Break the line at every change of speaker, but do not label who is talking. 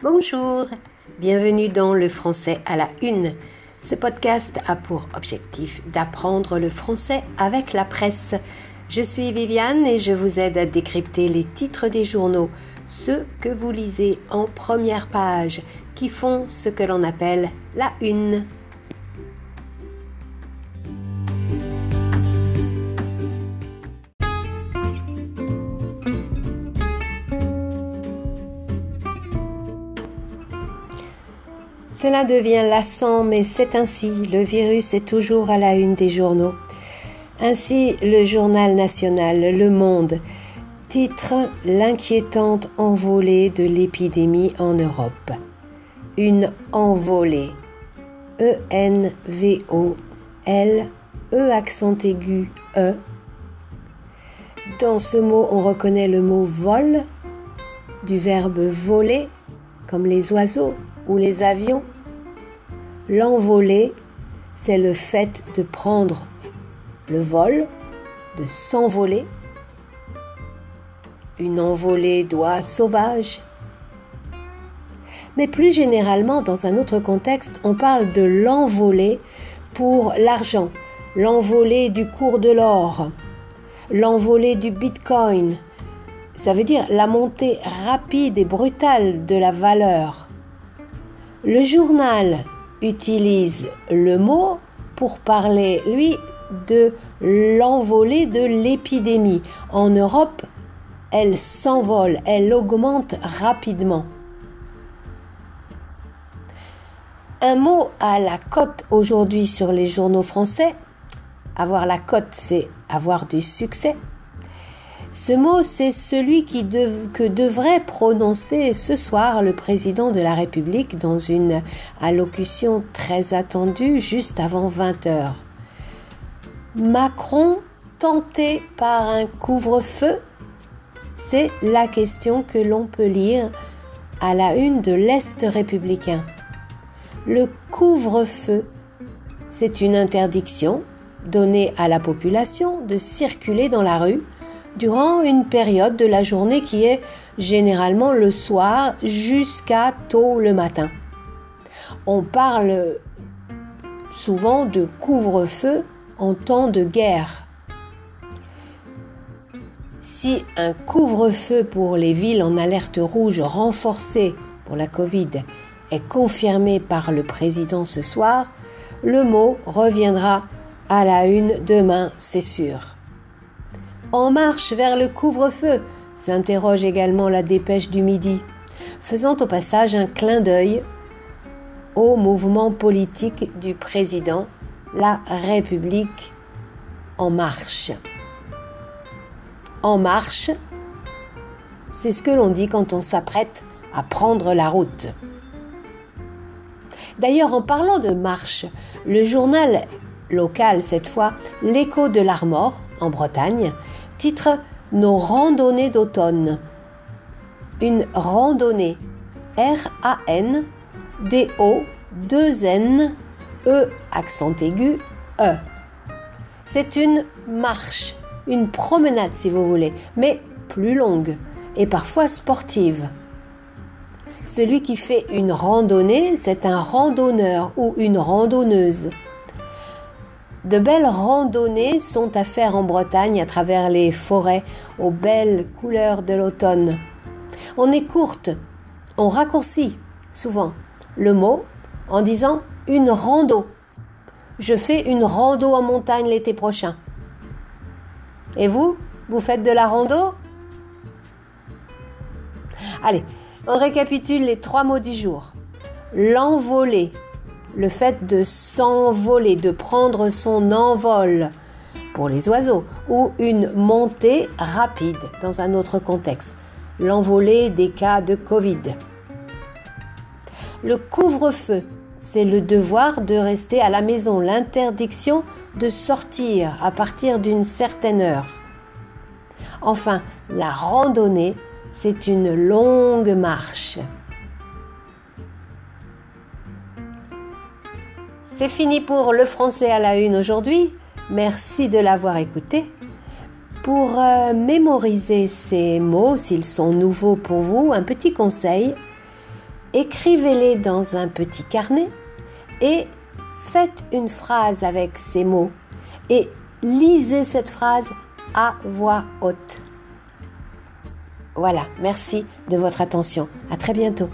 Bonjour, bienvenue dans le français à la une. Ce podcast a pour objectif d'apprendre le français avec la presse. Je suis Viviane et je vous aide à décrypter les titres des journaux, ceux que vous lisez en première page, qui font ce que l'on appelle la une. Cela devient lassant, mais c'est ainsi. Le virus est toujours à la une des journaux. Ainsi, le journal national Le Monde titre L'inquiétante envolée de l'épidémie en Europe. Une envolée. E-N-V-O-L, E accent aigu, E. Dans ce mot, on reconnaît le mot vol, du verbe voler, comme les oiseaux ou les avions. L'envolée, c'est le fait de prendre le vol, de s'envoler. Une envolée d'oies sauvages. Mais plus généralement, dans un autre contexte, on parle de l'envolée pour l'argent, l'envolée du cours de l'or, l'envolée du bitcoin. Ça veut dire la montée rapide et brutale de la valeur. Le journal utilise le mot pour parler, lui, de l'envolée de l'épidémie. En Europe, elle s'envole, elle augmente rapidement. Un mot à la cote aujourd'hui sur les journaux français. Avoir la cote, c'est avoir du succès. Ce mot, c'est celui que devrait prononcer ce soir le président de la République dans une allocution très attendue juste avant 20 heures. Macron tenté par un couvre-feu? C'est la question que l'on peut lire à la une de l'Est républicain. Le couvre-feu, c'est une interdiction donnée à la population de circuler dans la rue durant une période de la journée qui est généralement le soir jusqu'à tôt le matin. On parle souvent de couvre-feu en temps de guerre. Si un couvre-feu pour les villes en alerte rouge renforcée pour la Covid est confirmé par le président ce soir, le mot reviendra à la une demain, c'est sûr. En marche vers le couvre-feu s'interroge également la dépêche du midi, faisant au passage un clin d'œil au mouvement politique du président, la République en marche. En marche, c'est ce que l'on dit quand on s'apprête à prendre la route. D'ailleurs, en parlant de marche, le journal local cette fois, L'écho de l'Armor, en Bretagne, titre Nos randonnées d'automne. Une randonnée, R-A-N-D-O-2-N-E, accent aigu, E. C'est une marche, une promenade si vous voulez, mais plus longue et parfois sportive. Celui qui fait une randonnée, c'est un randonneur ou une randonneuse. De belles randonnées sont à faire en Bretagne à travers les forêts aux belles couleurs de l'automne. On est courte, on raccourcit souvent le mot en disant une rando. Je fais une rando en montagne l'été prochain. Et vous, vous faites de la rando? Allez, on récapitule les trois mots du jour. L'envolée, le fait de s'envoler, de prendre son envol pour les oiseaux, ou une montée rapide dans un autre contexte, l'envolée des cas de Covid. Le couvre-feu, c'est le devoir de rester à la maison, l'interdiction de sortir à partir d'une certaine heure. Enfin, la randonnée, c'est une longue marche. C'est fini pour le français à la une aujourd'hui. Merci de l'avoir écouté. Pour euh, mémoriser ces mots, s'ils sont nouveaux pour vous, un petit conseil. écrivez-les dans un petit carnet et faites une phrase avec ces mots et lisez cette phrase à voix haute. Voilà, merci de votre attention. À très bientôt.